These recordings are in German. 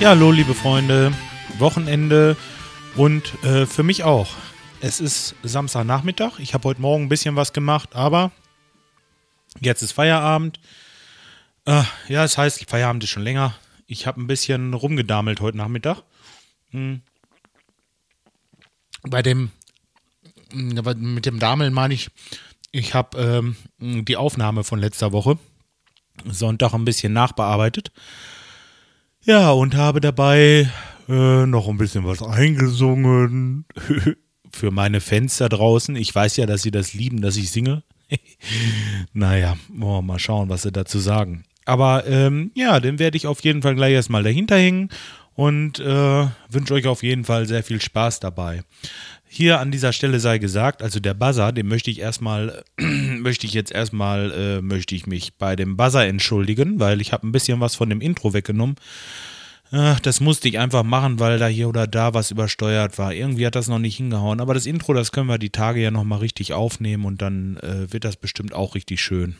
Ja, hallo liebe Freunde, Wochenende und äh, für mich auch. Es ist Samstagnachmittag. Ich habe heute Morgen ein bisschen was gemacht, aber jetzt ist Feierabend. Äh, ja, das heißt, Feierabend ist schon länger. Ich habe ein bisschen rumgedamelt heute Nachmittag. Hm. Bei dem, hm, mit dem Dameln meine ich, ich habe ähm, die Aufnahme von letzter Woche Sonntag ein bisschen nachbearbeitet. Ja, und habe dabei äh, noch ein bisschen was eingesungen für meine Fans da draußen. Ich weiß ja, dass sie das lieben, dass ich singe. naja, oh, mal schauen, was sie dazu sagen. Aber ähm, ja, den werde ich auf jeden Fall gleich erstmal dahinter hängen und äh, wünsche euch auf jeden Fall sehr viel Spaß dabei. Hier an dieser Stelle sei gesagt, also der Buzzer, den möchte ich erstmal, möchte ich jetzt erstmal, äh, möchte ich mich bei dem Buzzer entschuldigen, weil ich habe ein bisschen was von dem Intro weggenommen. Ach, das musste ich einfach machen, weil da hier oder da was übersteuert war. Irgendwie hat das noch nicht hingehauen. Aber das Intro, das können wir die Tage ja nochmal richtig aufnehmen und dann äh, wird das bestimmt auch richtig schön.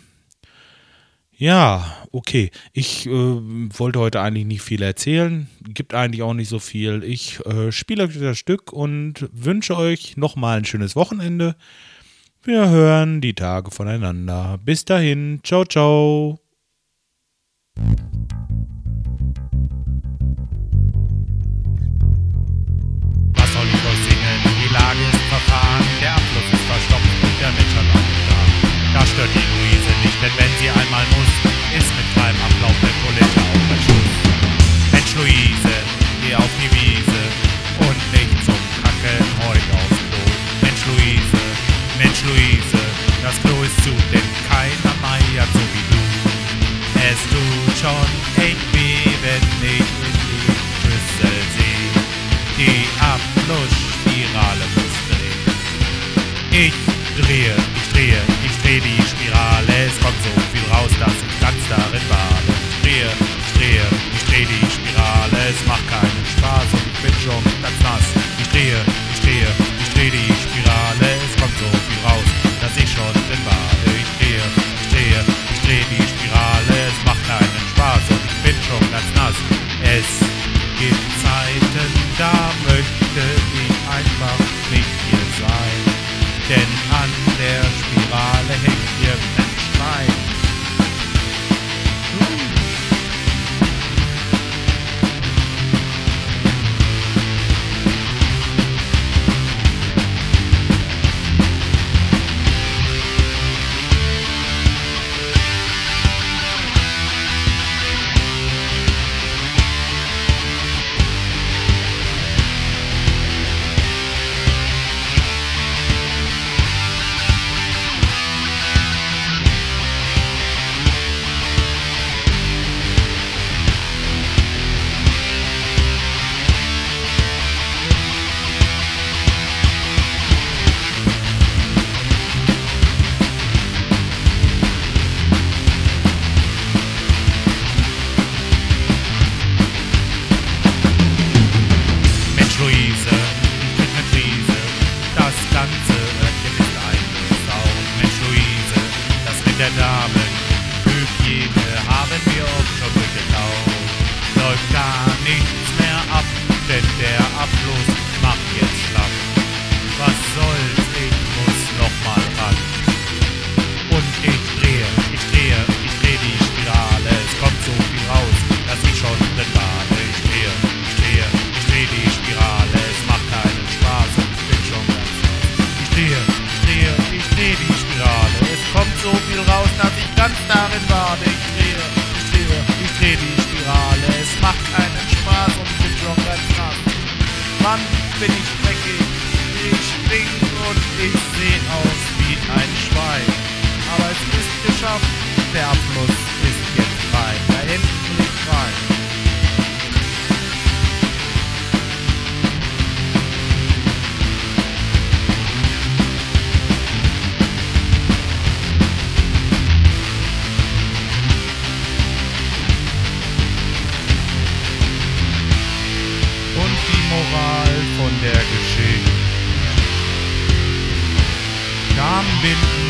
Ja, okay. Ich äh, wollte heute eigentlich nicht viel erzählen. Gibt eigentlich auch nicht so viel. Ich äh, spiele euch das Stück und wünsche euch nochmal ein schönes Wochenende. Wir hören die Tage voneinander. Bis dahin. Ciao, ciao. Das Klo ist zu, denn keiner meiert so wie du. Es tut schon echt weh, wenn ich in die Schüssel sehe. Die Abflussspirale muss drehen. Ich drehe, ich drehe, ich drehe die Spirale. Es kommt so viel raus, dass ich ganz darin Denn an der Spirale das mit bin ich dreckig. Ich stink und ich seh aus wie ein Schwein. Aber es ist geschafft, der Abfluss ist jetzt frei. Da hinten liegt rein. Moral der Geschichte. Damenbinden